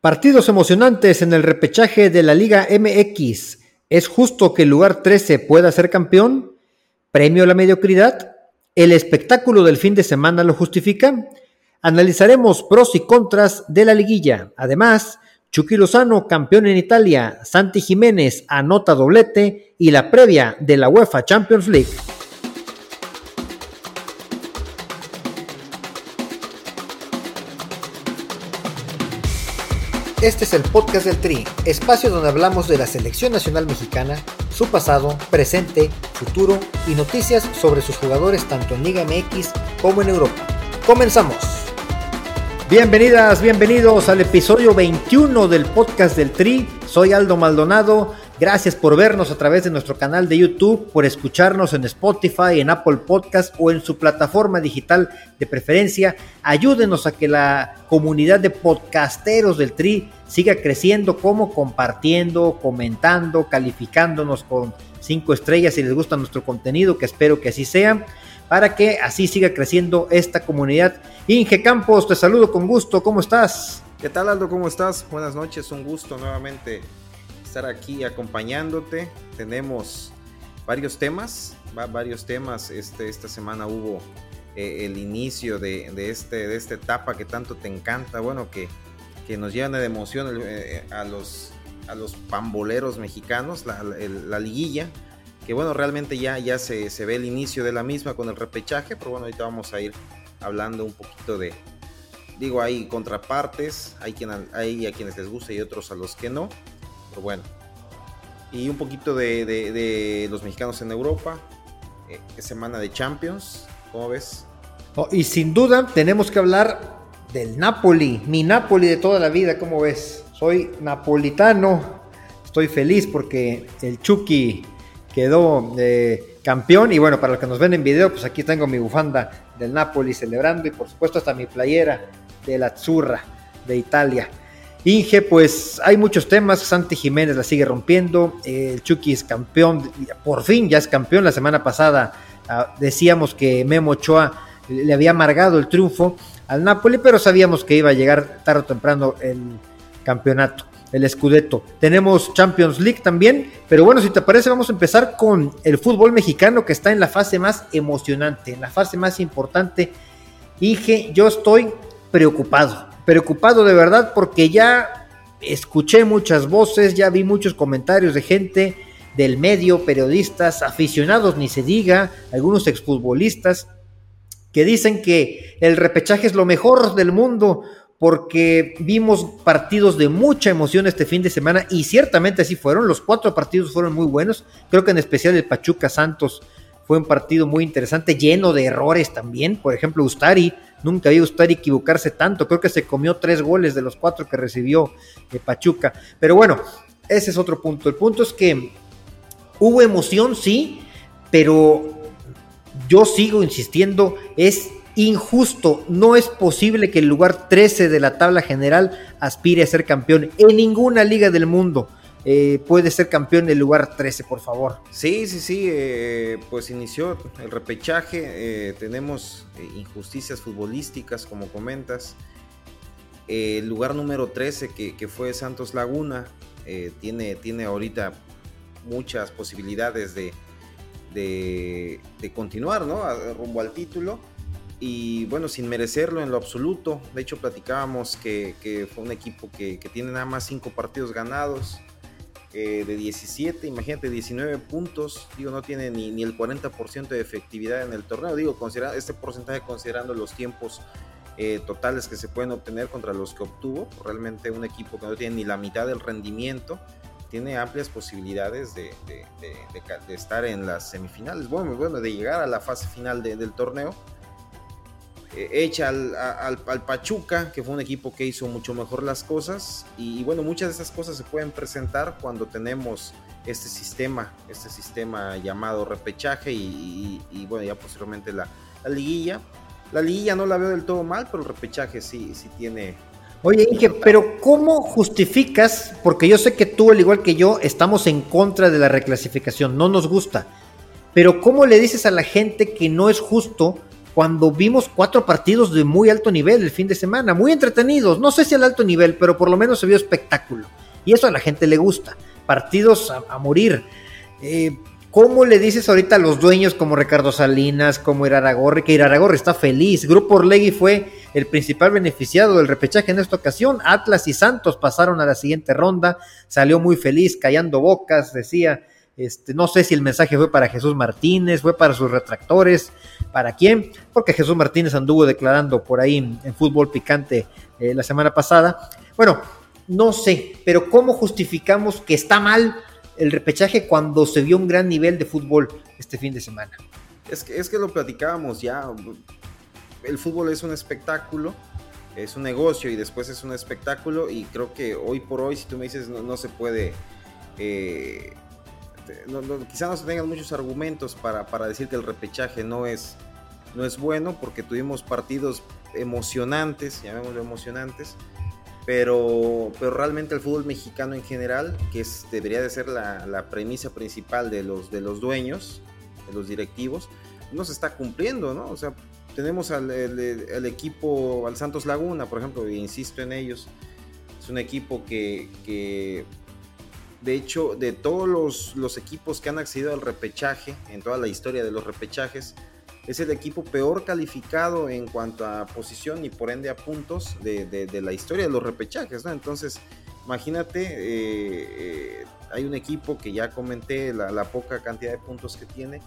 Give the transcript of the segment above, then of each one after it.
Partidos emocionantes en el repechaje de la Liga MX. ¿Es justo que el lugar 13 pueda ser campeón? ¿Premio a la mediocridad? ¿El espectáculo del fin de semana lo justifica? Analizaremos pros y contras de la liguilla. Además, Chucky Lozano, campeón en Italia, Santi Jiménez anota doblete y la previa de la UEFA Champions League. Este es el podcast del Tri, espacio donde hablamos de la selección nacional mexicana, su pasado, presente, futuro y noticias sobre sus jugadores tanto en Liga MX como en Europa. Comenzamos. Bienvenidas, bienvenidos al episodio 21 del podcast del Tri. Soy Aldo Maldonado Gracias por vernos a través de nuestro canal de YouTube, por escucharnos en Spotify, en Apple Podcast o en su plataforma digital de preferencia. Ayúdenos a que la comunidad de podcasteros del Tri siga creciendo como compartiendo, comentando, calificándonos con cinco estrellas si les gusta nuestro contenido, que espero que así sea, para que así siga creciendo esta comunidad. Inge Campos, te saludo con gusto, ¿cómo estás? ¿Qué tal Aldo? ¿Cómo estás? Buenas noches, un gusto nuevamente estar aquí acompañándote. Tenemos varios temas, varios temas. Este, esta semana hubo eh, el inicio de, este, de esta etapa que tanto te encanta, bueno, que, que nos llena de emoción eh, a, los, a los pamboleros mexicanos, la, liguilla. Que bueno, realmente ya, ya se, se ve el inicio de la misma con el repechaje, pero bueno, ahorita vamos a ir hablando un poquito de, digo, hay contrapartes, hay, quien, hay a quienes les gusta y otros a los que no bueno. Y un poquito de, los mexicanos en Europa. Eh, semana de Champions, ¿cómo ves? Oh, y sin duda tenemos que hablar del Napoli, mi Napoli de toda la vida, ¿cómo ves? Soy napolitano, estoy feliz porque el Chucky quedó eh, campeón y bueno, para los que nos ven en video, pues aquí tengo mi bufanda del Napoli celebrando y por supuesto hasta mi playera de la Azzurra de Italia. Inge, pues hay muchos temas. Santi Jiménez la sigue rompiendo. El Chucky es campeón. Por fin ya es campeón. La semana pasada ah, decíamos que Memo Ochoa le había amargado el triunfo al Napoli, pero sabíamos que iba a llegar tarde o temprano el campeonato, el Scudetto. Tenemos Champions League también, pero bueno, si te parece, vamos a empezar con el fútbol mexicano que está en la fase más emocionante, en la fase más importante. Inge, yo estoy preocupado preocupado de verdad porque ya escuché muchas voces, ya vi muchos comentarios de gente del medio, periodistas, aficionados, ni se diga, algunos exfutbolistas, que dicen que el repechaje es lo mejor del mundo porque vimos partidos de mucha emoción este fin de semana y ciertamente así fueron, los cuatro partidos fueron muy buenos, creo que en especial el Pachuca Santos fue un partido muy interesante, lleno de errores también, por ejemplo Ustari Nunca había Ustari equivocarse tanto. Creo que se comió tres goles de los cuatro que recibió de Pachuca. Pero bueno, ese es otro punto. El punto es que hubo emoción, sí, pero yo sigo insistiendo, es injusto. No es posible que el lugar 13 de la tabla general aspire a ser campeón en ninguna liga del mundo. Eh, puede ser campeón del lugar 13, por favor. Sí, sí, sí, eh, pues inició el repechaje, eh, tenemos injusticias futbolísticas, como comentas. el lugar número 13, que, fue Santos Laguna, tiene, tiene ahorita muchas posibilidades de, de, continuar, ¿no? rumbo al título y bueno, sin merecerlo en lo absoluto. De hecho, platicábamos que, fue un equipo que, tiene nada más cinco partidos ganados, eh, de 17, imagínate, 19 puntos, digo, no tiene ni, ni el 40% de efectividad en el torneo, digo, considera, este porcentaje considerando los tiempos eh, totales que se pueden obtener contra los que obtuvo, realmente un equipo que no tiene ni la mitad del rendimiento, tiene amplias posibilidades de, de, estar en las semifinales, bueno, bueno, de llegar a la fase final del torneo hecha eh, al, al, Pachuca, que fue un equipo que hizo mucho mejor las cosas. Y, bueno, muchas de esas cosas se pueden presentar cuando tenemos este sistema, este sistema llamado repechaje y, bueno, ya posteriormente la, liguilla. La liguilla no la veo del todo mal, pero el repechaje sí, sí tiene... Oye, Inge, pero ¿cómo justificas? Porque yo sé que tú, al igual que yo, estamos en contra de la reclasificación, no nos gusta. Pero ¿cómo le dices a la gente que no es justo cuando vimos cuatro partidos de muy alto nivel el fin de semana, muy entretenidos, no sé si al alto nivel, pero por lo menos se vio espectáculo. Y eso a la gente le gusta, partidos a, morir. Eh, ¿Cómo le dices ahorita a los dueños como Ricardo Salinas, como Iraragorri, que Iraragorri está feliz? Grupo Orlegui fue el principal beneficiado del repechaje en esta ocasión. Atlas y Santos pasaron a la siguiente ronda, salió muy feliz, callando bocas, decía este, no sé si el mensaje fue para Jesús Martínez, fue para sus retractores, para quién, porque Jesús Martínez anduvo declarando por ahí en, fútbol picante eh, la semana pasada. Bueno, no sé, pero ¿cómo justificamos que está mal el repechaje cuando se vio un gran nivel de fútbol este fin de semana? Es que, es que lo platicábamos ya. El fútbol es un espectáculo, es un negocio y después es un espectáculo y creo que hoy por hoy, si tú me dices, no, se puede... Eh, este, no, quizá no se tengan muchos argumentos para, decir que el repechaje no es, no es bueno, porque tuvimos partidos emocionantes, llamémoslo emocionantes, pero, pero realmente el fútbol mexicano en general, que es, debería de ser la, premisa principal de los, de los dueños, de los directivos, no se está cumpliendo, ¿no? O sea, tenemos al el, equipo, al Santos Laguna, por ejemplo, e insisto en ellos, es un equipo que, que de hecho, de todos los, equipos que han accedido al repechaje, en toda la historia de los repechajes, es el equipo peor calificado en cuanto a posición y por ende a puntos de, la historia de los repechajes. Entonces, imagínate, eh, eh, hay un equipo que ya comenté la, poca cantidad de puntos que tiene,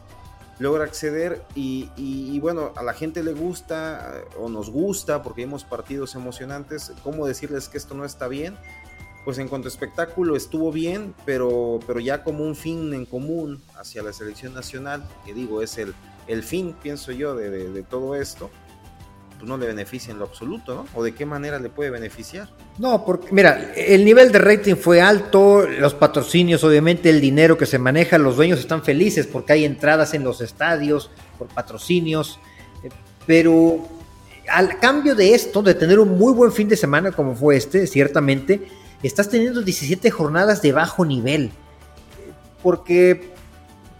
logra acceder y, y, bueno, a la gente le gusta o nos gusta porque vimos partidos emocionantes, ¿cómo decirles que esto no está bien? Pues en cuanto a espectáculo estuvo bien, pero, pero ya como un fin en común hacia la selección nacional, que digo, es el, el fin, pienso yo, de, todo esto, pues no le beneficia en lo absoluto, ¿no? ¿O de qué manera le puede beneficiar? No, porque mira, el nivel de rating fue alto, los patrocinios, obviamente el dinero que se maneja, los dueños están felices porque hay entradas en los estadios por patrocinios, eh, pero al cambio de esto, de tener un muy buen fin de semana como fue este, ciertamente, estás teniendo 17 jornadas de bajo nivel. Porque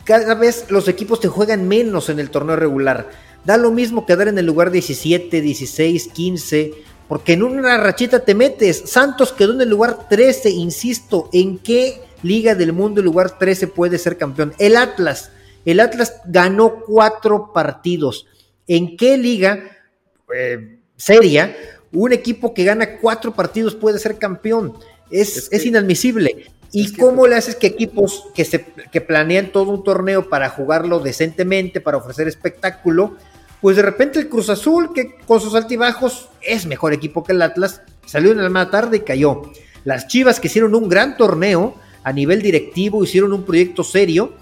cada vez los equipos te juegan menos en el torneo regular. Da lo mismo quedar en el lugar 17, 16, 15, porque en una rachita te metes. Santos quedó en el lugar 13, insisto, ¿en qué liga del mundo el lugar 13 puede ser campeón? El Atlas. El Atlas ganó cuatro partidos. ¿En qué liga eh, seria un equipo que gana cuatro partidos puede ser campeón? Es, inadmisible. ¿Y cómo le haces que equipos que, se, que planean todo un torneo para jugarlo decentemente, para ofrecer espectáculo, pues de repente el Cruz Azul, que con sus altibajos es mejor equipo que el Atlas, salió en la mala tarde y cayó. Las Chivas que hicieron un gran torneo a nivel directivo, hicieron un proyecto serio,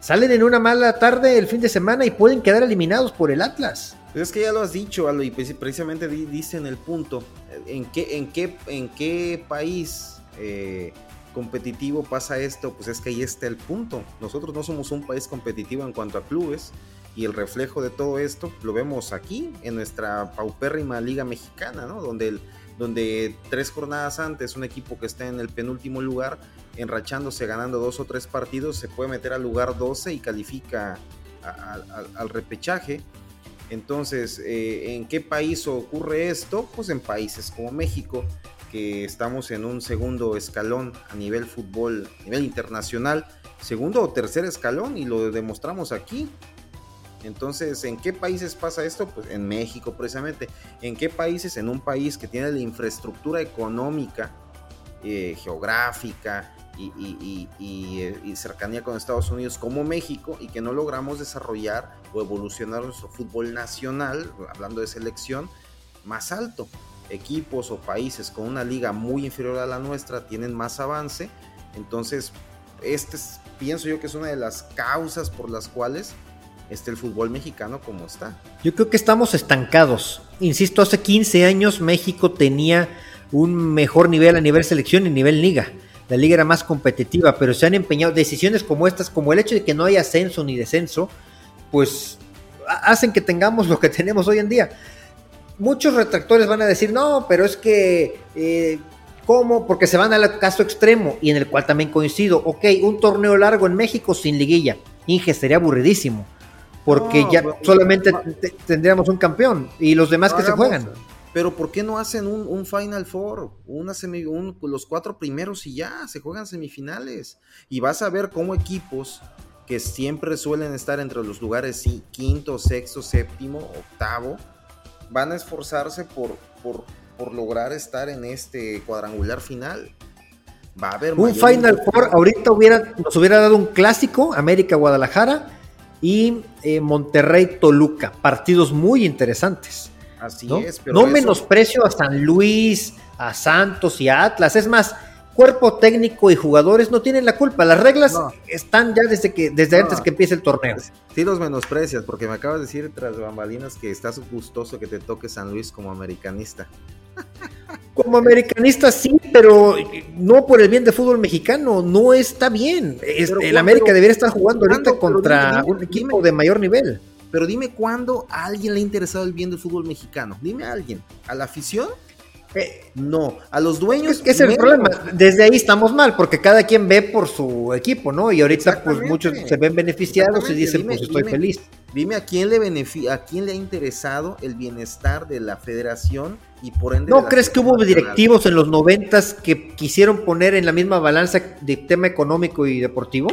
salen en una mala tarde el fin de semana y pueden quedar eliminados por el Atlas. Es que ya lo has dicho, Aldo, y precisamente dice en el punto, ¿en qué, en qué, en qué país eh, competitivo pasa esto? Pues es que ahí está el punto. Nosotros no somos un país competitivo en cuanto a clubes, y el reflejo de todo esto lo vemos aquí, en nuestra paupérrima liga mexicana, ¿no? Donde, donde tres jornadas antes un equipo que está en el penúltimo lugar, enrachándose, ganando dos o tres partidos, se puede meter al lugar 12 y califica al repechaje entonces, eh, ¿en qué país ocurre esto? Pues en países como México, que estamos en un segundo escalón a nivel fútbol, a nivel internacional, segundo o tercer escalón, y lo demostramos aquí. Entonces, ¿en qué países pasa esto? Pues en México precisamente. ¿En qué países? En un país que tiene la infraestructura económica, eh, geográfica, y, eh, y, cercanía con Estados Unidos como México y que no logramos desarrollar o evolucionar nuestro fútbol nacional, hablando de selección, más alto. Equipos o países con una liga muy inferior a la nuestra tienen más avance, entonces este pienso yo que es una de las causas por las cuales está el fútbol mexicano como está. Yo creo que estamos estancados. Insisto, hace 15 años México tenía un mejor nivel a nivel selección y nivel liga la liga era más competitiva, pero se han empeñado decisiones como estas, como el hecho de que no hay ascenso ni descenso, pues hacen que tengamos lo que tenemos hoy en día. Muchos retractores van a decir, no, pero es que, eh, ¿cómo? Porque se van al caso extremo, y en el cual también coincido. Ok, un torneo largo en México sin liguilla. Inge, sería aburridísimo. porque ya solamente tendríamos un campeón y los demás que se juegan. Pero ¿por qué no hacen un, Final Four? Una semi, los cuatro primeros y ya, se juegan semifinales. Y vas a ver cómo equipos que siempre suelen estar entre los lugares quinto, sexto, séptimo, octavo, van a esforzarse por, por, por lograr estar en este cuadrangular final. Va a haber un Final Four, ahorita hubiera, nos hubiera dado un clásico, América Guadalajara y eh, Monterrey Toluca, partidos muy interesantes. Así ¿no? es, pero. No menosprecio a San Luis, a Santos y a Atlas. Es más, cuerpo técnico y jugadores no tienen la culpa. Las reglas están ya desde que desde antes que empiece el torneo. Sí los menosprecias, porque me acabas de decir tras bambalinas que estás gustoso que te toque San Luis como americanista. Como americanista sí, pero no por el bien de fútbol mexicano, no está bien. el América debería estar jugando ahorita contra un equipo de mayor nivel. Pero dime cuándo a alguien le ha interesado el bien del fútbol mexicano. Dime a alguien. ¿A la afición? Eh, no, a los dueños. Es, es el problema. Desde ahí estamos mal, porque cada quien ve por su equipo, ¿no? Y ahorita, pues muchos se ven beneficiados y dicen, pues estoy feliz. Dime a quién le beneficia, a quién le ha interesado el bienestar de la federación y por ende. ¿No crees que hubo directivos en los noventas que quisieron poner en la misma balanza de tema económico y deportivo?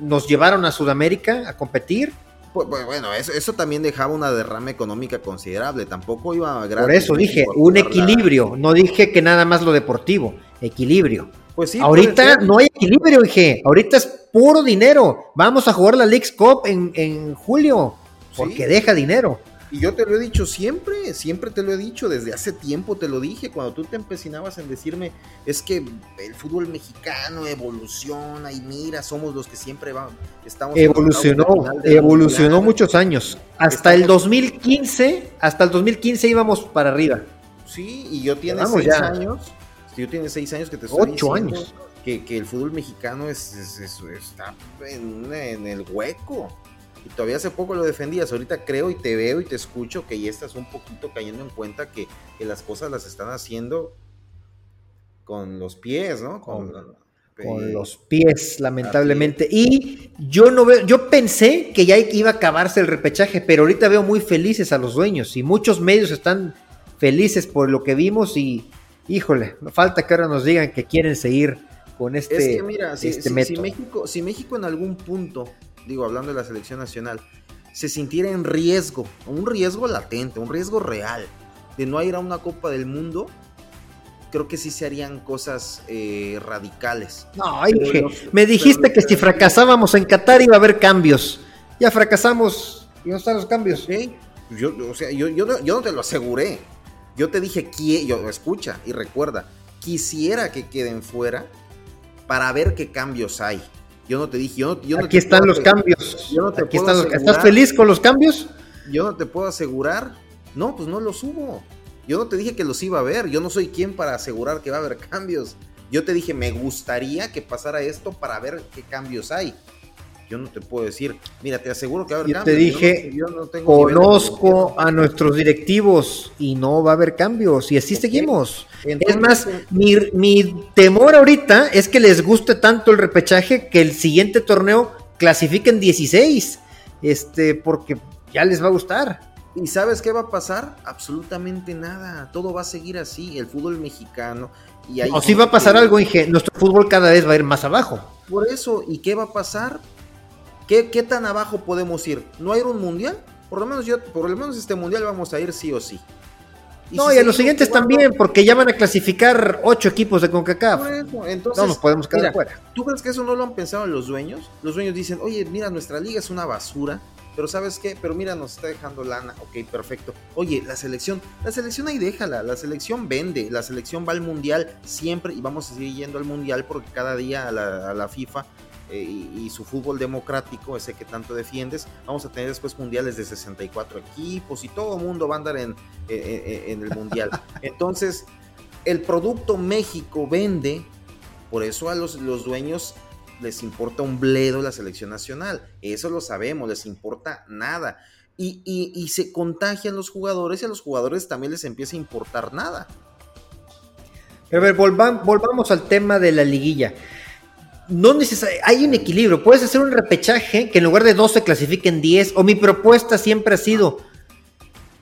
Nos llevaron a Sudamérica a competir bueno, eso, eso, también dejaba una derrama económica considerable. Tampoco iba a Por eso dije, un equilibrio. No dije que nada más lo deportivo. Equilibrio. Pues sí, Ahorita no hay equilibrio, dije. Ahorita es puro dinero. Vamos a jugar la League's Cup en, en julio. Porque deja dinero. Y yo te lo he dicho siempre, siempre te lo he dicho, desde hace tiempo te lo dije, cuando tú te empecinabas en decirme, es que el fútbol mexicano evoluciona y mira, somos los que siempre vamos, estamos... Evolucionó, evolucionó muchos años. Hasta el 2015, hasta el 2015 íbamos para arriba. Sí, y yo tiene seis años, yo tiene seis años que te estoy Ocho años. Que, el fútbol mexicano es, está en el hueco y todavía hace poco lo defendías, ahorita creo y te veo y te escucho que ya estás un poquito cayendo en cuenta que, las cosas las están haciendo con los pies, ¿no? Con, los pies, lamentablemente. Y yo no veo, yo pensé que ya iba a acabarse el repechaje, pero ahorita veo muy felices a los dueños y muchos medios están felices por lo que vimos y híjole, falta que ahora nos digan que quieren seguir con este, es que mira, este México, si México en algún punto digo, hablando de la selección nacional, se sintiera en riesgo, un riesgo latente, un riesgo real, de no ir a una Copa del Mundo, creo que sí se harían cosas eh, radicales. No, dije, me dijiste que si fracasábamos en Qatar iba a haber cambios. Ya fracasamos y no están los cambios. ¿Sí? Yo, o sea, yo, yo, no te lo aseguré. Yo te dije, yo, escucha y recuerda, quisiera que queden fuera para ver qué cambios hay. Yo no te dije, yo no, Aquí están los cambios. Aquí están ¿Estás feliz con los cambios? Yo no te puedo asegurar. No, pues no los hubo. Yo no te dije que los iba a ver. Yo no soy quien para asegurar que va a haber cambios. Yo te dije, me gustaría que pasara esto para ver qué cambios hay yo no te puedo decir, mira, te aseguro que va a haber yo Te dije, conozco a nuestros directivos y no va a haber cambios y así seguimos. es más, mi, mi, temor ahorita es que les guste tanto el repechaje que el siguiente torneo clasifiquen 16, este, porque ya les va a gustar. ¿Y sabes qué va a pasar? Absolutamente nada. Todo va a seguir así. El fútbol mexicano. Y o si va a pasar algo, Inge. Nuestro fútbol cada vez va a ir más abajo. Por eso. ¿Y qué va a pasar? ¿Qué, tan abajo podemos ir? ¿No ir un mundial? Por lo menos yo, por lo menos este mundial vamos a ir sí o sí. no, y a los siguientes también, porque ya van a clasificar ocho equipos de CONCACAF. entonces, no nos podemos quedar fuera. ¿Tú crees que eso no lo han pensado los dueños? Los dueños dicen, oye, mira, nuestra liga es una basura, pero ¿sabes qué? Pero mira, nos está dejando lana. Ok, perfecto. Oye, la selección, la selección ahí déjala, la selección vende, la selección va al mundial siempre y vamos a seguir yendo al mundial porque cada día a la, a la FIFA eh, y, su fútbol democrático, ese que tanto defiendes, vamos a tener después mundiales de 64 equipos y todo el mundo va a andar en, en el mundial. Entonces, el producto México vende, por eso a los, los dueños les importa un bledo la selección nacional, eso lo sabemos, les importa nada. Y, y, se contagian los jugadores y a los jugadores también les empieza a importar nada. Pero a ver, volvamos al tema de la liguilla no necesariamente, hay un equilibrio. Puedes hacer un repechaje que en lugar de 12 clasifiquen 10. O mi propuesta siempre ha sido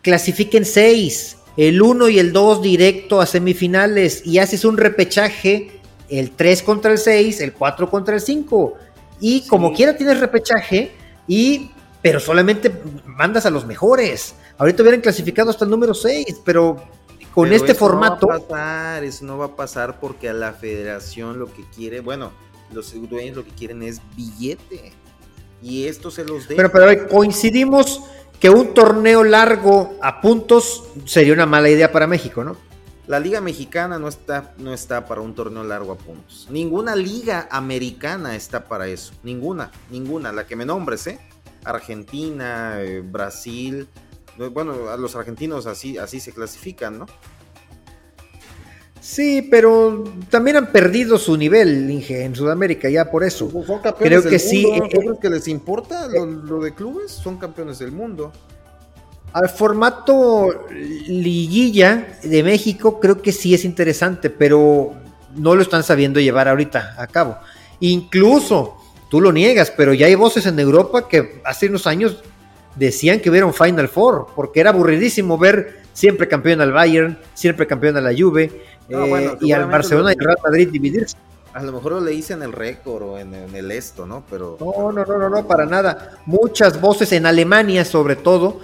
clasifiquen 6, el 1 y el 2 directo a semifinales y haces un repechaje, el 3 contra el 6, el 4 contra el 5. Y como quiera tienes repechaje, y, pero solamente mandas a los mejores. Ahorita hubieran clasificado hasta el número 6, pero con este formato. No va a pasar, eso no va a pasar porque a la federación lo que quiere, bueno, los dueños lo que quieren es billete. Y esto se los deja. Pero, pero coincidimos que un torneo largo a puntos sería una mala idea para México, ¿no? La liga mexicana no está, no está para un torneo largo a puntos. Ninguna liga americana está para eso. Ninguna, ninguna. La que me nombres, ¿eh? Argentina, eh, Brasil. Bueno, a los argentinos así, así se clasifican, ¿no? Sí, pero también han perdido su nivel, Inge, en Sudamérica, ya por eso. Creo que sí. Eh, ¿Crees que les importa lo, de clubes? Son campeones del mundo. Al formato liguilla de México creo que sí es interesante, pero no lo están sabiendo llevar ahorita a cabo. Incluso, tú lo niegas, pero ya hay voces en Europa que hace unos años decían que hubiera un Final Four, porque era aburridísimo ver siempre campeón al Bayern, siempre campeón a la Juve, eh, y al Barcelona y al Real Madrid dividirse. A lo mejor le hice en el récord o en, el esto, ¿no? Pero. No, no, no, no, no, para nada. Muchas voces en Alemania, sobre todo,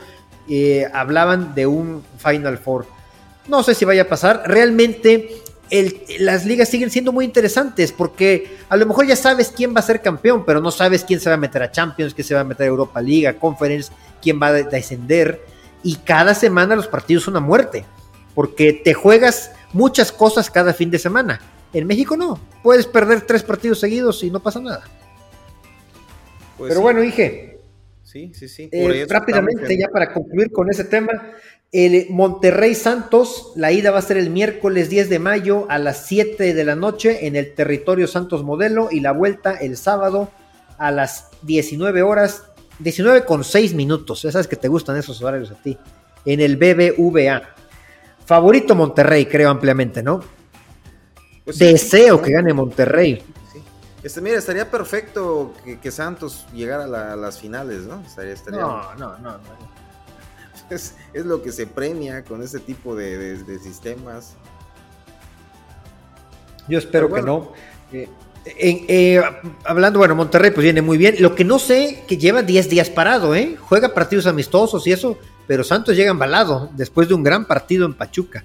eh, hablaban de un Final Four. No sé si vaya a pasar. Realmente las ligas siguen siendo muy interesantes porque a lo mejor ya sabes quién va a ser campeón, pero no sabes quién se va a meter a Champions, quién se va a meter a Europa Liga, Conference, quién va a descender. Y cada semana los partidos son a muerte porque te juegas muchas cosas cada fin de semana. En México no, puedes perder tres partidos seguidos y no pasa nada. Pues Pero bueno, dije. Sí, sí, sí. Eh, rápidamente, ya para concluir con ese tema, el Monterrey Santos, la ida va a ser el miércoles 10 de mayo a las 7 de la noche en el territorio Santos Modelo y la vuelta el sábado a las 19 horas, 19 con 6 minutos. Ya sabes que te gustan esos horarios a ti. En el BBVA. Favorito Monterrey, creo ampliamente, ¿no? Pues Deseo que gane Monterrey. Este, mira, estaría perfecto que, Santos llegara a, las finales, ¿no? Estaría, No, no, no. Es, lo que se premia con ese tipo de, sistemas. Yo espero que no. Eh, eh, hablando, bueno, Monterrey pues viene muy bien. Lo que no sé, que lleva 10 días parado, ¿eh? Juega partidos amistosos y eso pero Santos llega embalado después de un gran partido en Pachuca.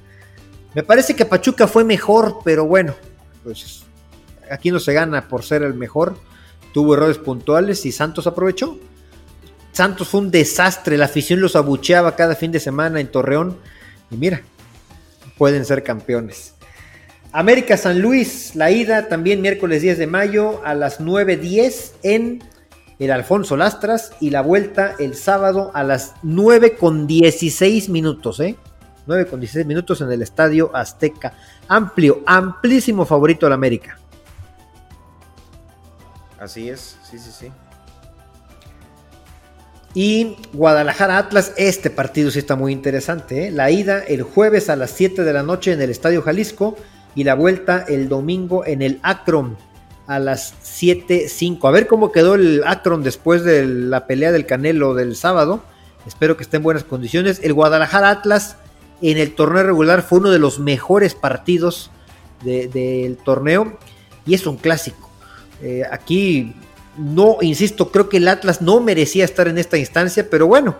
Me parece que Pachuca fue mejor, pero bueno, pues aquí no se gana por ser el mejor. Tuvo errores puntuales y Santos aprovechó. Santos fue un desastre, la afición los abucheaba cada fin de semana en Torreón y mira, pueden ser campeones. América San Luis, la ida también miércoles 10 de mayo a las 9.10 en el Alfonso Lastras y la vuelta el sábado a las 9 con 16 minutos, ¿eh? 9 con 16 minutos en el Estadio Azteca. Amplio, amplísimo favorito del América. Así es, sí, sí, sí. Y Guadalajara Atlas, este partido sí está muy interesante. ¿eh? La ida el jueves a las 7 de la noche en el Estadio Jalisco y la vuelta el domingo en el Akron a las 7.05. A ver cómo quedó el Akron después de la pelea del Canelo del sábado. Espero que esté en buenas condiciones. El Guadalajara Atlas en el torneo regular fue uno de los mejores partidos del torneo y es un clásico. Eh, aquí no, insisto, creo que el Atlas no merecía estar en esta instancia, pero bueno,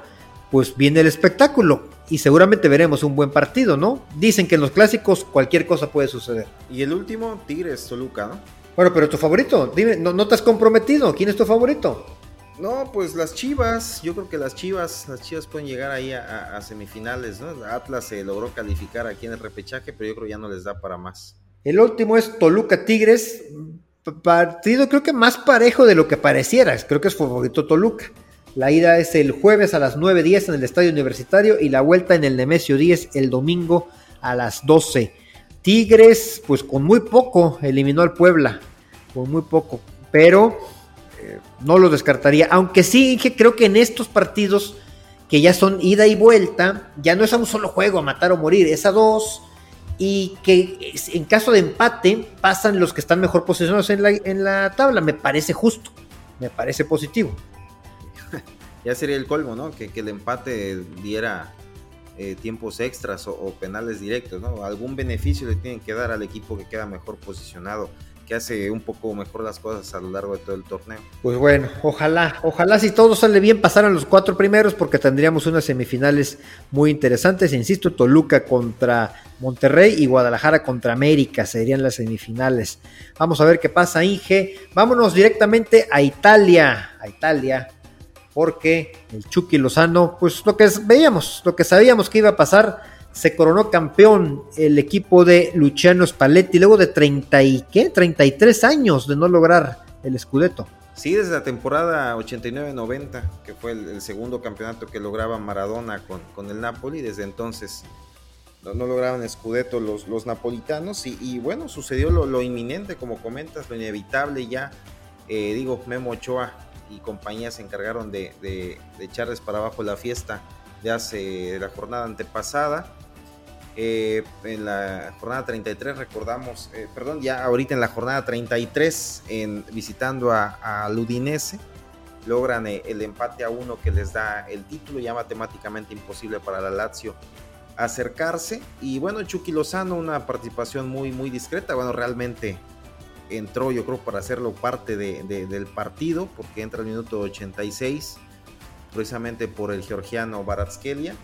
pues viene el espectáculo y seguramente veremos un buen partido, ¿no? Dicen que en los clásicos cualquier cosa puede suceder. Y el último, Tigres Toluca, ¿no? Bueno, pero tu favorito, dime, no, no te has comprometido, ¿quién es tu favorito? No, pues las Chivas, yo creo que las Chivas, las Chivas pueden llegar ahí a, semifinales, ¿no? Atlas se logró calificar aquí en el repechaje, pero yo creo que ya no les da para más. El último es Toluca Tigres, partido creo que más parejo de lo que pareciera, creo que es favorito Toluca. La ida es el jueves a las 9.10 en el Estadio Universitario y la vuelta en el Nemesio 10 el domingo a las 12. Tigres, pues con muy poco eliminó al Puebla, con muy poco, pero eh, no lo descartaría. Aunque sí, creo que en estos partidos que ya son ida y vuelta, ya no es a un solo juego, a matar o morir, es a dos. y que en caso de empate pasan los que están mejor posicionados en la, en la tabla. Me parece justo, me parece positivo. Ya sería el colmo, ¿no? Que, el empate diera eh, tiempos extras o, penales directos, ¿no? Algún beneficio le tienen que dar al equipo que queda mejor posicionado que hace un poco mejor las cosas a lo largo de todo el torneo. Pues bueno, ojalá, ojalá si todo sale bien pasaran los cuatro primeros porque tendríamos unas semifinales muy interesantes. Insisto, Toluca contra Monterrey y Guadalajara contra América serían las semifinales. Vamos a ver qué pasa, Inge. Vámonos directamente a Italia, a Italia, porque el Chucky Lozano, pues lo que veíamos, lo que sabíamos que iba a pasar se coronó campeón el equipo de Luciano Spalletti luego de 30 y ¿qué? 33 años de no lograr el Scudetto. Sí, desde la temporada 89-90, que fue el, segundo campeonato que lograba Maradona con, el Napoli, desde entonces no, lograban el Scudetto los, los napolitanos y, bueno, sucedió lo, inminente, como comentas, lo inevitable ya, eh, digo, Memo Ochoa y compañía se encargaron de, de echarles para abajo la fiesta de hace la jornada antepasada eh, en la jornada 33 recordamos, eh, perdón, ya ahorita en la jornada 33, en, visitando a, a Ludinese, logran eh, el empate a uno que les da el título, ya matemáticamente imposible para la Lazio acercarse. Y bueno, Chucky Lozano, una participación muy, muy discreta, bueno, realmente entró yo creo para hacerlo parte del partido, porque entra el minuto 86, precisamente por el georgiano Baratskelia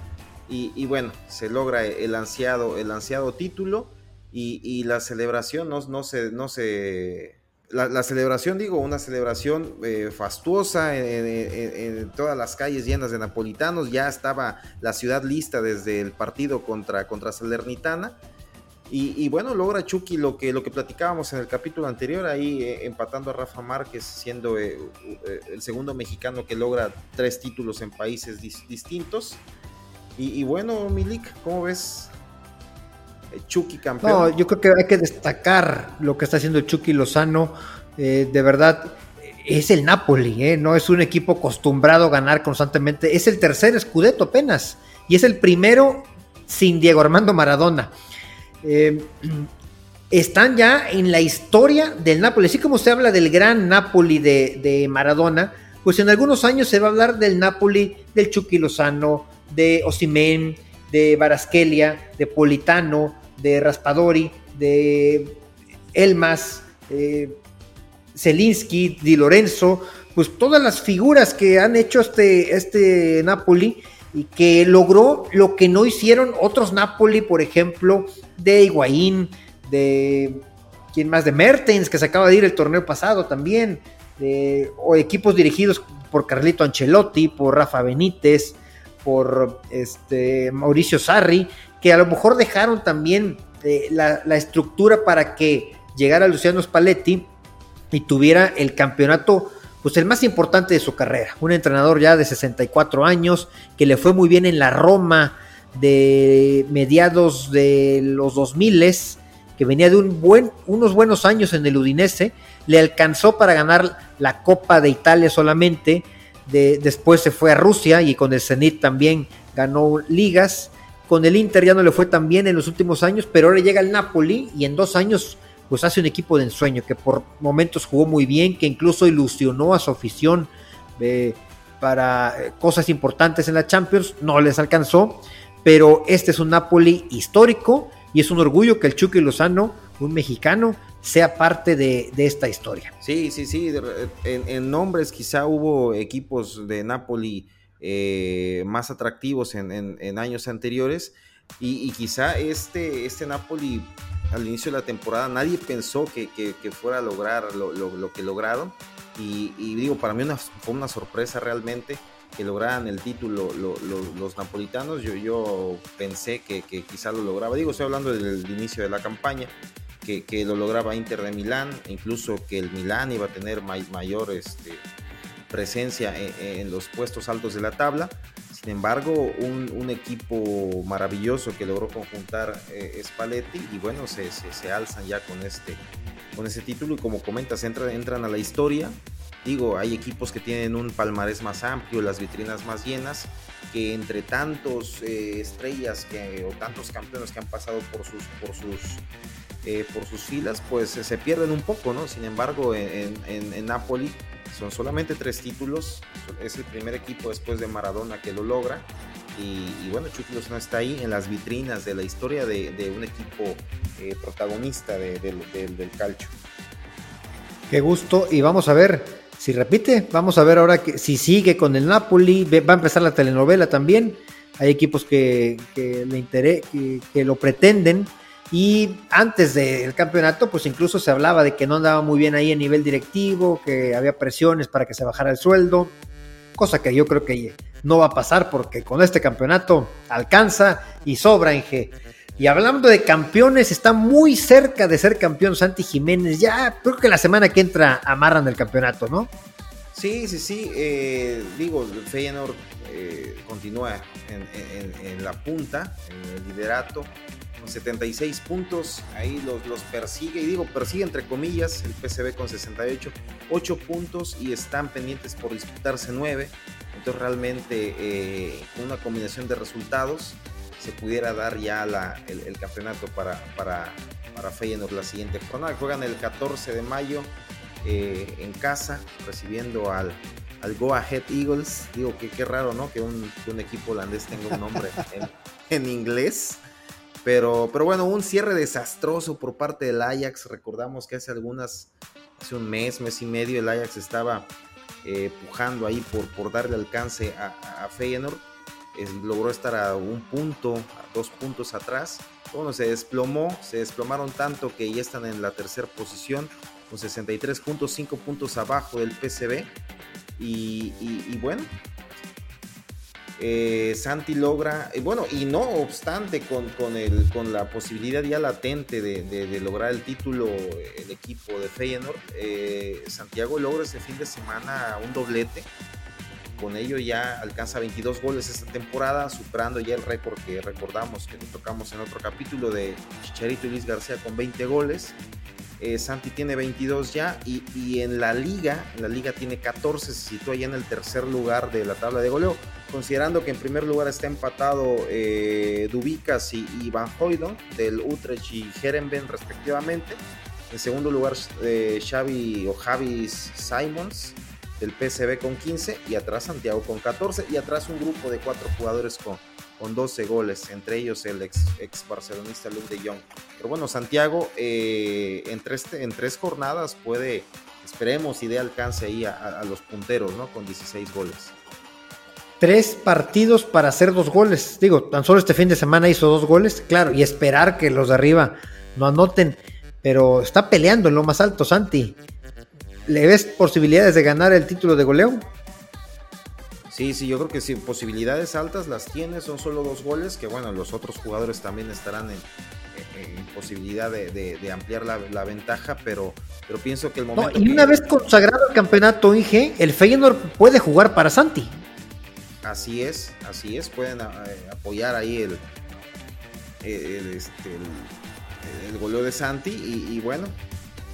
y, bueno, se logra el ansiado, el ansiado título y, la celebración no, no se... No se la, celebración, digo, una celebración eh, fastuosa en, todas las calles llenas de napolitanos. Ya estaba la ciudad lista desde el partido contra, contra Salernitana. Y, bueno, logra Chucky lo que, lo que platicábamos en el capítulo anterior, ahí eh, empatando a Rafa Márquez, siendo eh, el segundo mexicano que logra tres títulos en países distintos. Y, bueno, Milik, ¿cómo ves? Chucky campeón. No, yo creo que hay que destacar lo que está haciendo Chucky Lozano. Eh, de verdad, es el Napoli, ¿eh? no es un equipo acostumbrado a ganar constantemente. Es el tercer escudeto apenas. Y es el primero sin Diego Armando Maradona. Eh, están ya en la historia del Napoli. Así como se habla del gran Napoli de, Maradona, pues en algunos años se va a hablar del Napoli del Chucky Lozano, de Osimen, de Baraskelia, de Politano, de Raspadori, de Elmas, eh, Zelinsky, Di Lorenzo, pues todas las figuras que han hecho este, este Napoli y que logró lo que no hicieron otros Napoli, por ejemplo, de Higuaín, de quién más, de Mertens, que se acaba de ir el torneo pasado también, de, o equipos dirigidos por Carlito Ancelotti, por Rafa Benítez, por este, Mauricio Sarri, que a lo mejor dejaron también eh, la, estructura para que llegara Luciano Spalletti y tuviera el campeonato, pues el más importante de su carrera. Un entrenador ya de 64 años, que le fue muy bien en la Roma de mediados de los 2000 que venía de un buen, unos buenos años en el Udinese, le alcanzó para ganar la Copa de Italia solamente, después se fue a Rusia y con el Zenit también ganó ligas. Con el Inter ya no le fue tan bien en los últimos años, pero ahora llega el Napoli y en dos años pues hace un equipo de ensueño que por momentos jugó muy bien, que incluso ilusionó a su afición eh, para eh, cosas importantes en la Champions, no les alcanzó, pero este es un Napoli histórico y es un orgullo que el Chucky Lozano, un mexicano, sea parte de, esta historia. Sí, sí, sí. En, nombres quizá hubo equipos de Napoli eh, más atractivos en, años anteriores y, quizá este, este Napoli al inicio de la temporada nadie pensó que, fuera a lograr lo, que lograron y, digo, para mí fue una sorpresa realmente que lograran el título los napolitanos. Yo, yo pensé que, que, quizá lo lograba. Digo, estoy hablando del inicio de la campaña, que, lo lograba Inter de Milán, incluso que el Milán iba a tener mayor este, presencia en, los puestos altos de la tabla. Sin embargo, un, equipo maravilloso que logró conjuntar eh, Spalletti y bueno, se, se, alzan ya con este, con ese título y como comentas, entran, entran a la historia. Digo, hay equipos que tienen un palmarés más amplio, las vitrinas más llenas que entre tantos eh, estrellas que, o tantos campeones que han pasado por sus, por sus, eh, por sus filas, pues se pierden un poco, ¿no? Sin embargo, en, en, Napoli son solamente tres títulos, es el primer equipo después de Maradona que lo logra. Y, bueno, Chucky Lozano está ahí en las vitrinas de la historia de, un equipo eh, protagonista del calcio. Qué gusto, y vamos a ver si repite. Vamos a ver ahora que, si sigue con el Napoli. Va a empezar la telenovela también. Hay equipos que, le que, lo pretenden. Y antes del campeonato, pues incluso se hablaba de que no andaba muy bien ahí a nivel directivo, que había presiones para que se bajara el sueldo, cosa que yo creo que no va a pasar porque con este campeonato alcanza y sobra en G. Y hablando de campeones, está muy cerca de ser campeón Santi Jiménez. Ya creo que la semana que entra amarran el campeonato, ¿no? Sí, sí, sí. Eh, digo, Feyenoord eh, continúa en, la punta, en el liderato, con 76 puntos. Ahí los, persigue, y digo, persigue entre comillas, el PCB con 68, 8 puntos y están pendientes por disputarse 9. Entonces, realmente, eh, una combinación de resultados se pudiera dar ya el, campeonato para, para, para Feyenoord la siguiente jornada. Juegan el 14 de mayo eh, en casa, recibiendo al, al Go Ahead Eagles. Digo que qué raro, ¿no? Que un, equipo holandés tenga un nombre en, inglés. Pero, pero bueno, un cierre desastroso por parte del Ajax. Recordamos que hace algunas, hace un mes, mes y medio, el Ajax estaba eh, pujando ahí por, por darle alcance a, a Feyenoord logró estar a un punto, a dos puntos atrás. Bueno, se desplomó, se desplomaron tanto que ya están en la tercera posición con 63 puntos, 5 puntos abajo del PCB. Y, bueno, eh, Santi logra, y bueno, y no obstante con, con, el, con la posibilidad ya latente de, lograr el título el equipo de Feyenoord, eh, Santiago logra ese fin de semana un doblete con ello ya alcanza 22 goles esta temporada, superando ya el récord que recordamos que tocamos en otro capítulo de Chicharito y Luis García con 20 goles. Eh, Santi tiene 22 ya y, en la liga, la liga tiene 14, se sitúa ya en el tercer lugar de la tabla de goleo, considerando que en primer lugar está empatado eh, Dubicas y, Van Hoydon del Utrecht y Herenben respectivamente. En segundo lugar eh, Xavi o Javi Simons del PCB con 15 y atrás Santiago con 14 y atrás un grupo de cuatro jugadores con, con 12 goles, entre ellos el ex, ex barcelonista Luke de Jong. Pero bueno, Santiago eh, en, tres, en tres jornadas puede, esperemos y dé alcance ahí a, los punteros, ¿no? Con 16 goles. Tres partidos para hacer dos goles. Digo, tan solo este fin de semana hizo dos goles, claro, y esperar que los de arriba no anoten. Pero está peleando en lo más alto, Santi. ¿Le ves posibilidades de ganar el título de goleo? Sí, sí, yo creo que sí, posibilidades altas las tiene, son solo dos goles, que bueno, los otros jugadores también estarán en, posibilidad de, ampliar la, ventaja, pero, pero pienso que el momento... y una vez consagrado el campeonato Inge, el Feyenoord puede jugar para Santi. Así es, así es, pueden eh, apoyar ahí el, el, este, goleo de Santi y bueno,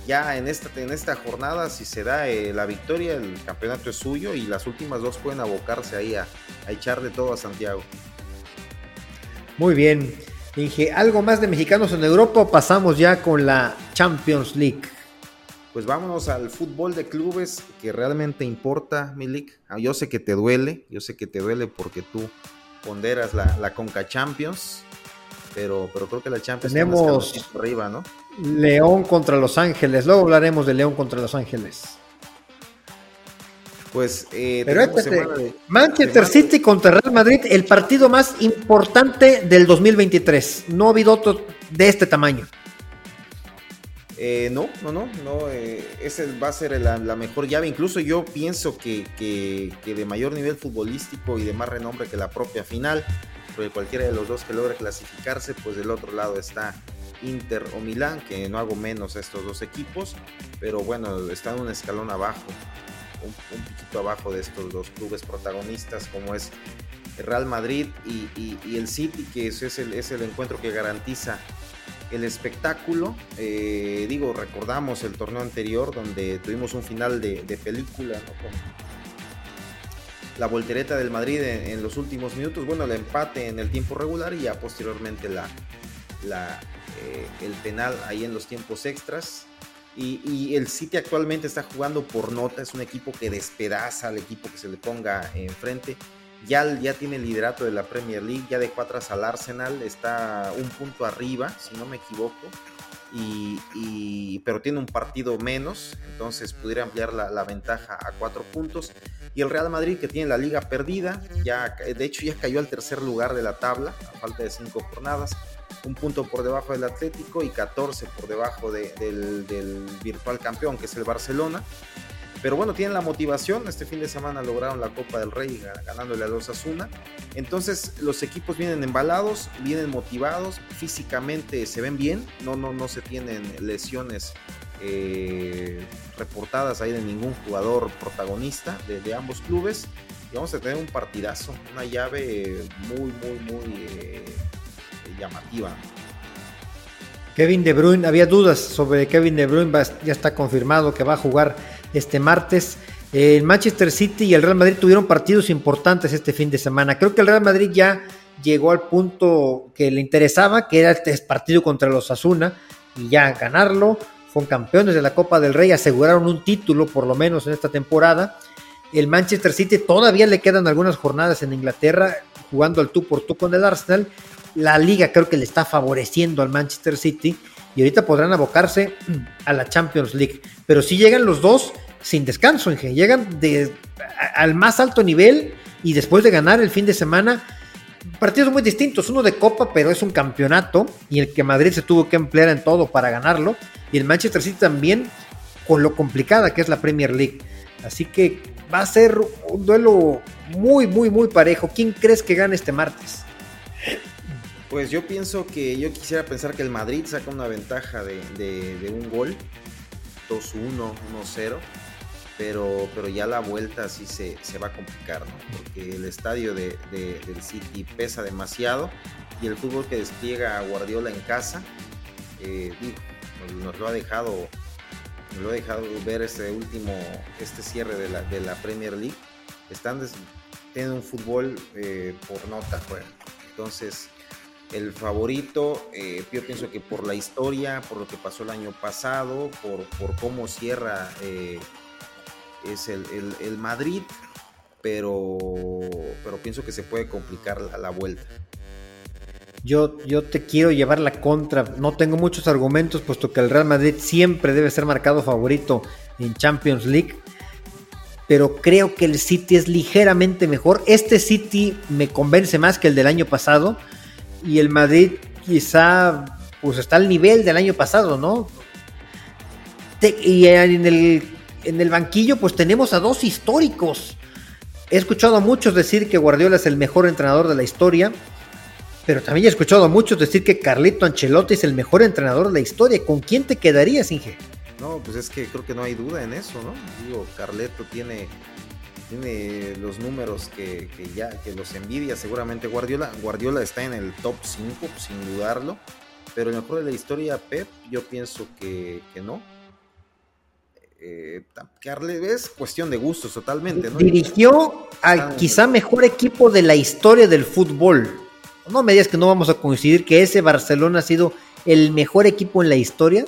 ya en esta, en esta jornada, si se da eh, la victoria, el campeonato es suyo y las últimas dos pueden abocarse ahí a, echar de todo a Santiago. Muy bien. Dije, ¿algo más de mexicanos en Europa pasamos ya con la Champions League? Pues vámonos al fútbol de clubes que realmente importa, Milik. Ah, yo sé que te duele, yo sé que te duele porque tú ponderas la, la Conca Champions pero, pero creo que la Champions tenemos arriba, ¿no? León contra Los Ángeles. Luego hablaremos de León contra Los Ángeles. Pues eh, pero este, Manchester City contra Real Madrid, el partido más importante del 2023. No ha habido otro de este tamaño. Eh, no, no, no, no. Eh, ese va a ser la, mejor llave. Incluso yo pienso que, que, de mayor nivel futbolístico y de más renombre que la propia final porque cualquiera de los dos que logre clasificarse, pues del otro lado está Inter o Milán, que no hago menos a estos dos equipos, pero bueno, están un escalón abajo, un, poquito abajo de estos dos clubes protagonistas, como es Real Madrid y, el City, que es el, encuentro que garantiza el espectáculo. Eh, digo, recordamos el torneo anterior donde tuvimos un final de, película, la voltereta del Madrid en, los últimos minutos, bueno, el empate en el tiempo regular y ya posteriormente la, eh, el penal ahí en los tiempos extras. Y, el City actualmente está jugando por nota, es un equipo que despedaza al equipo que se le ponga enfrente. Ya, ya tiene el liderato de la Premier League, ya dejó atrás al Arsenal, está un punto arriba, si no me equivoco. Y, pero tiene un partido menos, entonces pudiera ampliar la, ventaja a cuatro puntos. Y el Real Madrid, que tiene la liga perdida, ya, de hecho ya cayó al tercer lugar de la tabla, a falta de cinco jornadas un punto por debajo del Atlético y 14 por debajo del, virtual campeón, que es el Barcelona. Pero bueno, tienen la motivación. Este fin de semana lograron la Copa del Rey ganándole a los Asuna. Entonces los equipos vienen embalados, vienen motivados, físicamente se ven bien, no, no, no se tienen lesiones eh, reportadas ahí de ningún jugador protagonista de, ambos clubes. Y vamos a tener un partidazo, una llave muy, muy, muy eh, llamativa. Kevin De Bruyne, había dudas sobre Kevin De Bruyne, ya está confirmado que va a jugar este martes. El Manchester City y el Real Madrid tuvieron partidos importantes este fin de semana. Creo que el Real Madrid ya llegó al punto que le interesaba, que era este partido contra los Asuna, y ya ganarlo. Fueron campeones de la Copa del Rey, aseguraron un título por lo menos en esta temporada. El Manchester City todavía le quedan algunas jornadas en Inglaterra jugando al tú por tú con el Arsenal la liga creo que le está favoreciendo al Manchester City y ahorita podrán abocarse a la Champions League. Pero si llegan los dos sin descanso, Inge. llegan al más alto nivel y después de ganar el fin de semana, partidos muy distintos. Uno de Copa, pero es un campeonato y el que Madrid se tuvo que emplear en todo para ganarlo. Y el Manchester City también con lo complicada que es la Premier League. Así que va a ser un duelo muy, muy, muy parejo. ¿Quién crees que gane este martes? Pues yo pienso que yo quisiera pensar que el Madrid saca una ventaja de, un gol, 2-1, 1-0, pero, pero ya la vuelta sí se, va a complicar, ¿no? Porque el estadio de, del City pesa demasiado y el fútbol que despliega Guardiola en casa, eh, nos lo ha dejado nos lo ha dejado ver este último este cierre de la, Premier League. Están tienen un fútbol eh, por nota entonces el favorito. Eh, yo pienso que por la historia, por lo que pasó el año pasado, por, por cómo cierra eh, es el, Madrid, pero, pero pienso que se puede complicar la, vuelta. Yo, yo, te quiero llevar la contra. No tengo muchos argumentos, puesto que el Real Madrid siempre debe ser marcado favorito en Champions League. Pero creo que el City es ligeramente mejor. Este City me convence más que el del año pasado y el Madrid quizá pues está al nivel del año pasado, ¿no? y en el, en el banquillo pues tenemos a dos históricos. He escuchado a muchos decir que Guardiola es el mejor entrenador de la historia, pero también he escuchado a muchos decir que Carlito Ancelotti es el mejor entrenador de la historia. ¿Con quién te quedarías, Inge? No, pues es que creo que no hay duda en eso, ¿no? Digo, Carleto tiene tiene los números que, ya que los envidia seguramente Guardiola. Guardiola está en el top 5, sin dudarlo. Pero el mejor de la historia, Pep, yo pienso que, no. Eh, es cuestión de gustos totalmente. Dirigió al quizá mejor equipo de la historia del fútbol. No me digas que no vamos a coincidir que ese Barcelona ha sido el mejor equipo en la historia.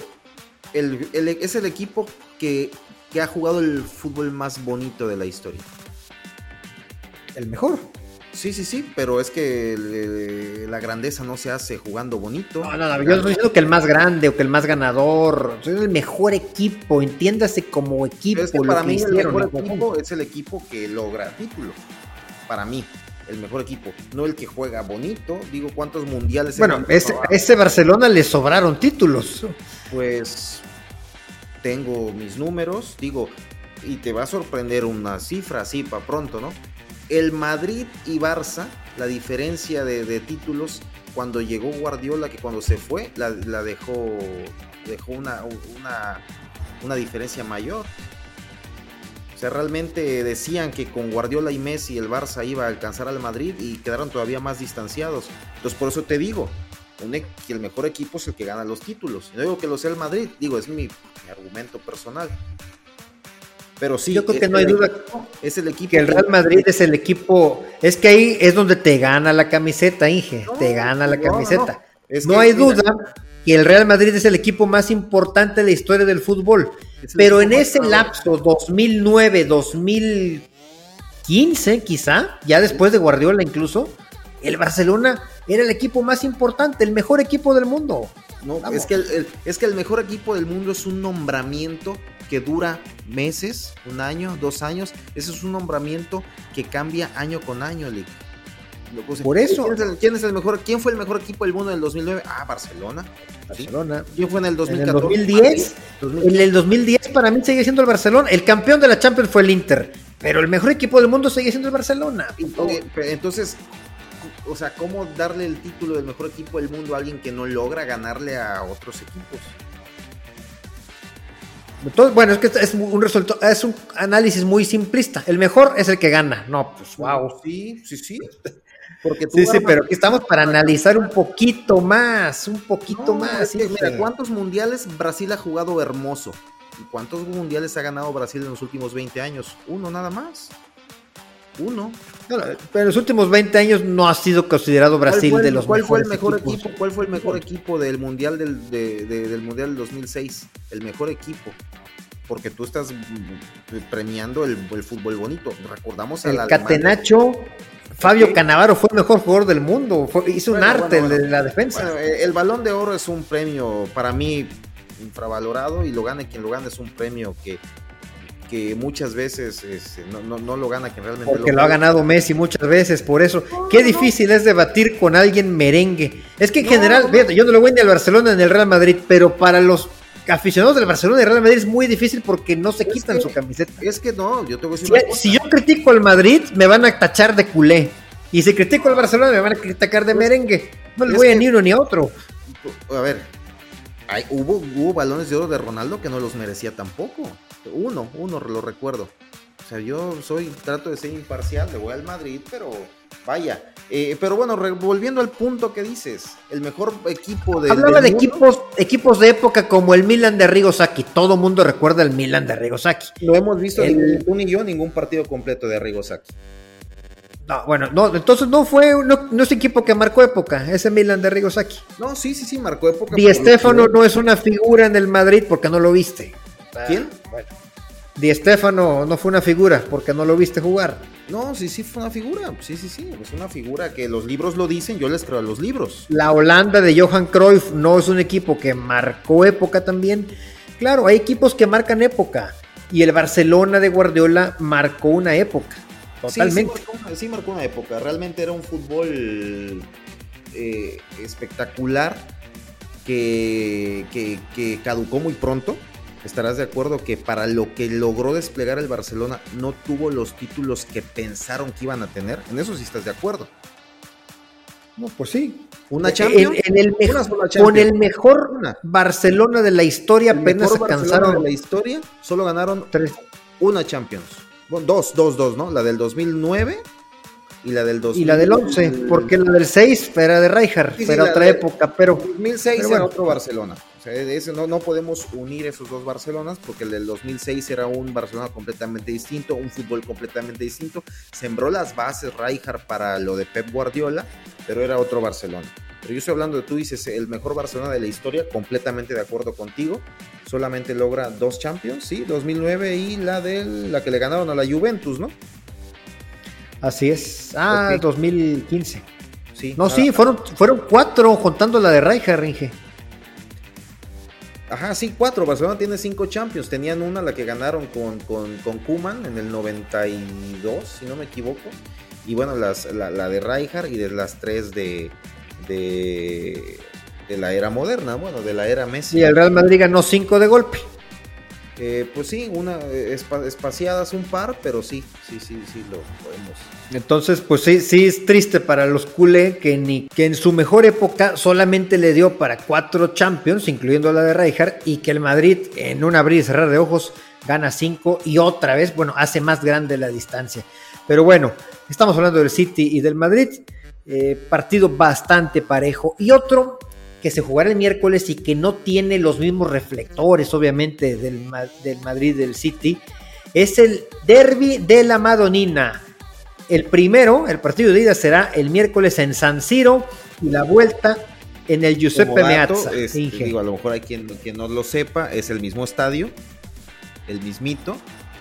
es el equipo que que ha jugado el fútbol más bonito de la historia. El mejor. Sí, sí, sí, pero es que la grandeza no se hace jugando bonito. No, no, no, yo estoy diciendo que el más grande o que el más ganador, es el mejor equipo, entiéndase como equipo. Es que para mí el mejor equipo es el equipo que logra título. Para mí, el mejor equipo, no el que juega bonito. Digo, ¿cuántos mundiales? Bueno, ese, ese Barcelona le sobraron títulos. Pues tengo mis números, digo, y te va a sorprender una cifra así para pronto, ¿no? El Madrid y Barça, la diferencia de, títulos cuando llegó Guardiola, que cuando se fue, la, dejó, dejó una, una, diferencia mayor. O sea, realmente decían que con Guardiola y Messi el Barça iba a alcanzar al Madrid y quedaron todavía más distanciados. Entonces, por eso te digo, que el mejor equipo es el que gana los títulos. No digo que lo sea el Madrid, digo, es mi, argumento personal. Pero sí. Yo creo que no hay duda es el equipo. Que el Real Madrid es el equipo. Es que ahí es donde te gana la camiseta, Inge. te gana la camiseta. No, hay duda que el Real Madrid es el equipo más importante de la historia del fútbol. Pero en ese lapso, 2009, 2015, quizá, ya después de Guardiola incluso, el Barcelona era el equipo más importante, el mejor equipo del mundo. No, es que es que el mejor equipo del mundo es un nombramiento que dura meses, un año, dos años. Ese es un nombramiento que cambia año con año, Por eso. ¿quién es, el, mejor? ¿Quién fue el mejor equipo del mundo en el 2009? Ah, Barcelona. Barcelona. ¿Quién fue en el 2014? En el 2010. En el 2010 para mí sigue siendo el Barcelona. El campeón de la Champions fue el Inter. Pero el mejor equipo del mundo sigue siendo el Barcelona. Entonces, o sea, ¿cómo darle el título del mejor equipo del mundo a alguien que no logra ganarle a otros equipos? bueno, es que es un resultado, es un análisis muy simplista. El mejor es el que gana. No, pues wow. Sí, sí, sí. Porque sí, sí, pero aquí estamos para analizar un poquito más, un poquito más. mira, ¿cuántos mundiales Brasil ha jugado hermoso? ¿Y cuántos mundiales ha ganado Brasil en los últimos 20 años? Uno nada más. Uno. Pero en los últimos 20 años no ha sido considerado Brasil de los ¿cuál fue el mejor equipo? ¿Cuál fue el mejor equipo del mundial del, del mundial del 2006? El mejor equipo porque tú estás premiando el, fútbol bonito. Recordamos el Catenacho. Fabio Canavaro fue el mejor jugador del mundo, hizo un arte de la defensa. Eh, el balón de oro es un premio para mí infravalorado y lo gane quien lo gane es un premio que, que muchas veces este, no, lo gana quien realmente Porque lo, ha ganado Messi muchas veces, por eso. Qué difícil es debatir con alguien merengue. Es que en general, fíjate, yo no lo voy ni al Barcelona ni al Real Madrid, pero para los aficionados del Barcelona y Real Madrid es muy difícil porque no se quitan su camiseta. Es que no, yo te voy a decir si, si, yo critico al Madrid, me van a tachar de culé. Y si critico al Barcelona, me van a criticar de merengue. No le voy a ni uno ni a otro. A ver, hay, hubo, hubo balones de oro de Ronaldo que no los merecía tampoco. Uno, uno lo recuerdo. O sea, yo soy, trato de ser imparcial, le voy al Madrid, pero vaya, eh, pero bueno, volviendo al punto que dices, el mejor equipo de. Hablaba de equipos, equipos de época como el Milan de Arrigo Sacchi. Todo mundo recuerda el Milan de Arrigo Sacchi. No hemos visto el... tú ni yo ningún partido completo de Arrigo Sacchi. No, bueno, no, entonces no fue, no, no es equipo que marcó época, ese Milan de Arrigo Sacchi. No, sí, sí, sí, marcó época. Di Stefano no es una figura en el Madrid porque no lo viste. ¿Quién? Bueno. Di Stefano no fue una figura porque no lo viste jugar. No, sí, sí fue una figura. Sí, sí, sí. Es una figura que los libros lo dicen, yo les creo a los libros. La Holanda de Johan Cruyff no es un equipo que marcó época también. Claro, hay equipos que marcan época. Y el Barcelona de Guardiola marcó una época. Totalmente. Sí, marcó, una época. Realmente era un fútbol eh, espectacular que, que caducó muy pronto estarás de acuerdo que para lo que logró desplegar el Barcelona no tuvo los títulos que pensaron que iban a tener. En eso sí estás de acuerdo. No, pues sí. Una Champions. En, el con el mejor Barcelona de la historia apenas alcanzaron. de la historia solo ganaron tres. Una Champions. Bueno, dos, dos, dos, ¿no? La del 2009 y la del 2000, Y la del 11, porque la del 6 era de Rijkaard, era otra época, pero... 2006 era otro Barcelona. O sea, ese, no, no podemos unir esos dos Barcelonas porque el del 2006 era un Barcelona completamente distinto, un fútbol completamente distinto. Sembró las bases Rijkaard para lo de Pep Guardiola, pero era otro Barcelona. Pero yo estoy hablando de tú dices el mejor Barcelona de la historia, completamente de acuerdo contigo. Solamente logra dos Champions, sí, 2009 y la de la que le ganaron a la Juventus, ¿no? Así es. Ah, 2015. Sí. No, sí, fueron, fueron cuatro contando la de Rijkaard, Ringe. Ajá, sí, cuatro. Barcelona tiene cinco Champions. Tenían una, la que ganaron con, con, con Kuman en el 92, si no me equivoco. Y bueno, las, la, de Rijkaard y de las tres de, de, de, la era moderna, bueno, de la era Messi. Y el Real Madrid ganó cinco de golpe. Eh, pues sí, una espaciadas un par, pero sí, sí, sí, sí lo podemos. Entonces, pues sí, sí es triste para los culé que ni que en su mejor época solamente le dio para cuatro Champions, incluyendo la de Rijkaard, y que el Madrid en un abrir y cerrar de ojos gana cinco y otra vez, bueno, hace más grande la distancia. Pero bueno, estamos hablando del City y del Madrid, eh, partido bastante parejo. Y otro que se jugará el miércoles y que no tiene los mismos reflectores, obviamente, del, del Madrid del City, es el Derby de la Madonina. El primero, el partido de ida será el miércoles en San Siro y la vuelta en el Giuseppe Meazza. Este, digo, a lo mejor hay quien, quien no lo sepa, es el mismo estadio, el mismito.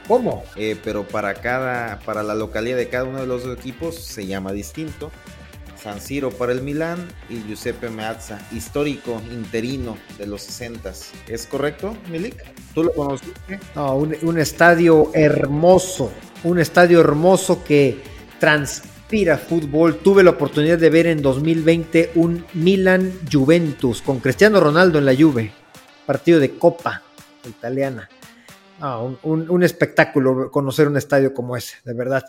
¿Cómo? Eh, pero para cada, para la localidad de cada uno de los equipos se llama distinto. San Siro para el Milán y Giuseppe Meazza, histórico interino de los 60. ¿Es correcto, Milik? ¿Tú lo conociste? No, un, estadio hermoso, un estadio hermoso que transpira fútbol. Tuve la oportunidad de ver en 2020 un Milan Juventus con Cristiano Ronaldo en la Juve, partido de Copa italiana. un, un, espectáculo conocer un estadio como ese, de verdad.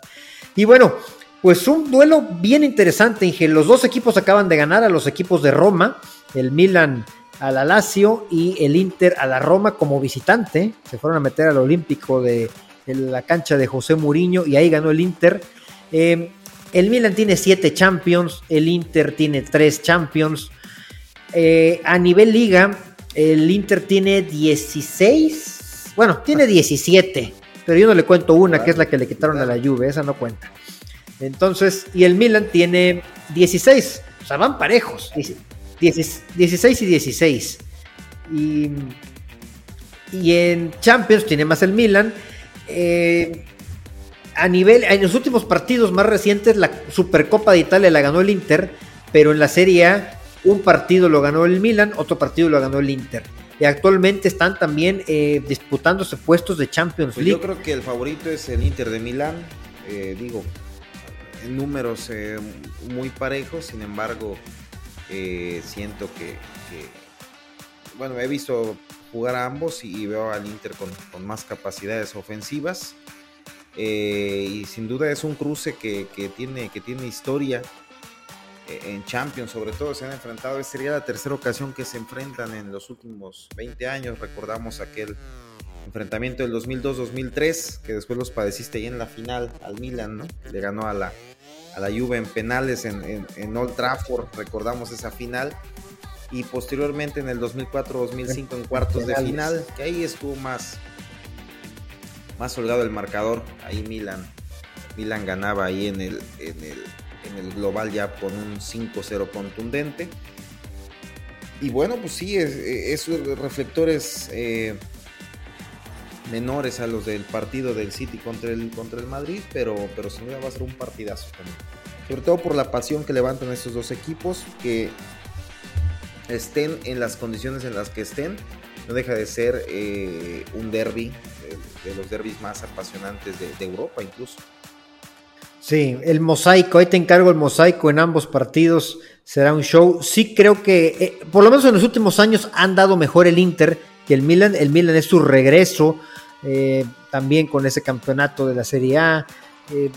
Y bueno, pues un duelo bien interesante, Inge. Los dos equipos acaban de ganar a los equipos de Roma, el Milan a la Lazio y el Inter a la Roma como visitante. Se fueron a meter al Olímpico de, la cancha de José Muriño y ahí ganó el Inter. Eh, el Milan tiene siete Champions, el Inter tiene tres Champions. Eh, a nivel liga, el Inter tiene 16, bueno, tiene 17, pero yo no le cuento una, que es la que le quitaron a la Juve, esa no cuenta. Entonces, y el Milan tiene 16, o sea, van parejos, 16 y 16. Y, en Champions tiene más el Milan. Eh, a nivel, en los últimos partidos más recientes, la Supercopa de Italia la ganó el Inter, pero en la Serie A, un partido lo ganó el Milan, otro partido lo ganó el Inter. Y actualmente están también eh, disputándose puestos de Champions pues League. Yo creo que el favorito es el Inter de Milán. Eh, digo, números eh, muy parejos, sin embargo, eh, siento que, bueno, he visto jugar a ambos y, veo al Inter con, más capacidades ofensivas. Eh, y sin duda es un cruce que, tiene, que tiene historia en Champions, sobre todo se han enfrentado. sería la tercera ocasión que se enfrentan en los últimos 20 años. Recordamos aquel enfrentamiento del 2002-2003, que después los padeciste ahí en la final al Milan, ¿no? Le ganó a la, a la Juve en penales en, en, Old Trafford, recordamos esa final. Y posteriormente en el 2004-2005 en cuartos de final, que ahí estuvo más, más holgado el marcador. Ahí Milan, Milan ganaba ahí en el, en el, en el global ya con un 5-0 contundente. Y bueno, pues sí, esos reflectores eh, menores a los del partido del City contra el, contra el Madrid, pero, pero sin duda va a ser un partidazo también. Sobre todo por la pasión que levantan estos dos equipos, que estén en las condiciones en las que estén, no deja de ser eh, un derby, de, los derbis más apasionantes de, Europa incluso. Sí, el mosaico, ahí te encargo el mosaico en ambos partidos, será un show. Sí creo que, eh, por lo menos en los últimos años han dado mejor el Inter que el Milan. El Milan es su regreso eh, también con ese campeonato de la Serie A. Eh,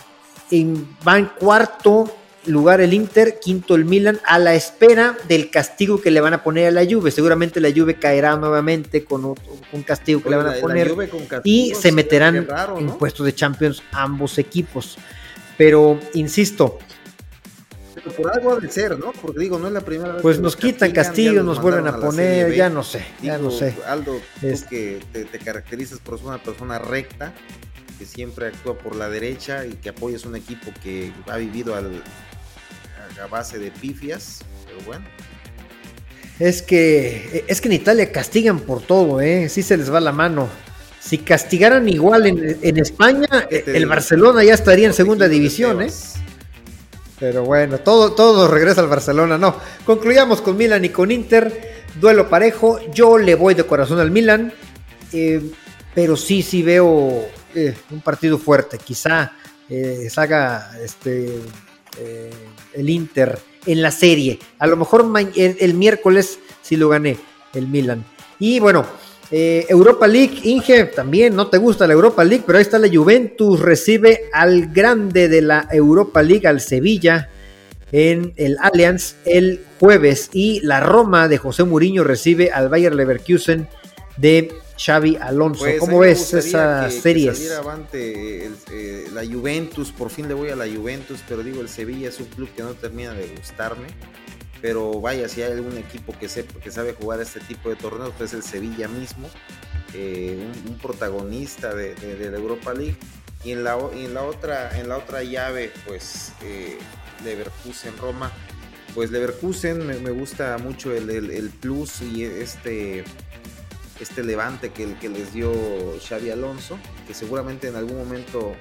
va en cuarto lugar el Inter, quinto el Milan, a la espera del castigo que le van a poner a la Juve. Seguramente la Juve caerá nuevamente con un castigo que le van a poner y se meterán en puestos de Champions ambos equipos. Pero insisto, por algo de ser, ¿no? Porque digo, no es la primera vez. Pues nos quitan Castillo, nos vuelven a, poner, ya no sé, ya no sé. Aldo, es... que te, caracterizas por ser una persona recta, que siempre actúa por la derecha y que apoyas un equipo que ha vivido al, a base de pifias, pero bueno. Es que, es que en Italia castigan por todo, ¿eh? Sí se les va la mano. Si castigaran igual en, en España, el Barcelona ya estaría en segunda división, ¿eh? Pero bueno, todo, todo regresa al Barcelona. No, concluyamos con Milan y con Inter. Duelo parejo. Yo le voy de corazón al Milan. Eh, pero sí, sí veo eh, un partido fuerte. Quizá eh, salga este, el Inter en la serie. A lo mejor el, el miércoles sí lo gané el Milan. Y bueno, eh, Europa League, Inge, también no te gusta la Europa League, pero ahí está la Juventus, recibe al grande de la Europa League, al Sevilla, en el Allianz el jueves. Y la Roma de José Mourinho recibe al Bayer Leverkusen de Xavi Alonso. Pues, ¿Cómo ves esas series? Eh, la Juventus, por fin le voy a la Juventus, pero digo, el Sevilla es un club que no termina de gustarme pero vaya, si hay algún equipo que, que sabe jugar este tipo de torneos, pues el Sevilla mismo. eh, un, protagonista de, la Europa League. Y en la, en la, otra, en la otra llave, pues eh, Leverkusen, Roma. Pues Leverkusen me, gusta mucho el, el, plus y este, este levante que, que les dio Xavi Alonso, que seguramente en algún momento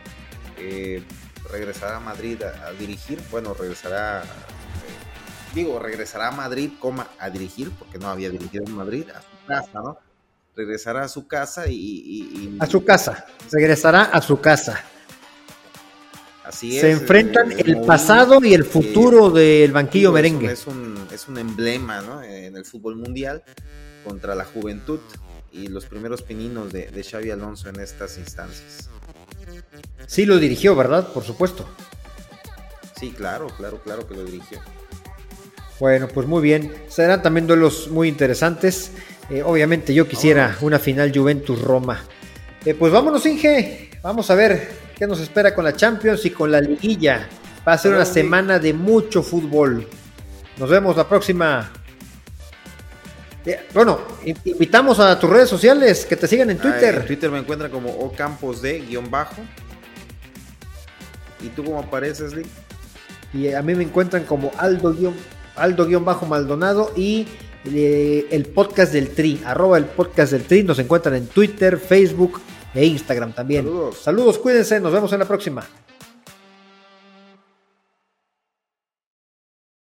eh, regresará a Madrid a, dirigir. Bueno, regresará, digo, regresará a Madrid, coma, a dirigir, porque no había dirigido en Madrid, a su casa, ¿no? Regresará a su casa y... a su casa, regresará a su casa. Así Se enfrentan eh, el pasado y el futuro del banquillo merengue. Es un, es un emblema ¿no? en el fútbol mundial contra la juventud y los primeros pininos de, de Xavi Alonso en estas instancias. Sí lo dirigió, ¿verdad? Por supuesto. Sí, claro, claro, claro que lo dirigió. Bueno, pues muy bien. Serán también duelos muy interesantes. Eh, obviamente yo quisiera una final Juventus-Roma. Eh, pues vámonos, Inge. Vamos a ver qué nos espera con la Champions y con la liguilla. Va a ser una semana de mucho fútbol. Nos vemos la próxima. Bueno, invitamos a tus redes sociales que te sigan en Twitter. en Twitter me encuentran como Ocampos de guion bajo. ¿Y tú cómo apareces, Lee? Y a mí me encuentran como Aldo Aldo bajo Maldonado y eh, el podcast del Tri, arroba el podcast del Tri, nos encuentran en Twitter, Facebook e Instagram también. Saludos. Saludos, cuídense, nos vemos en la próxima.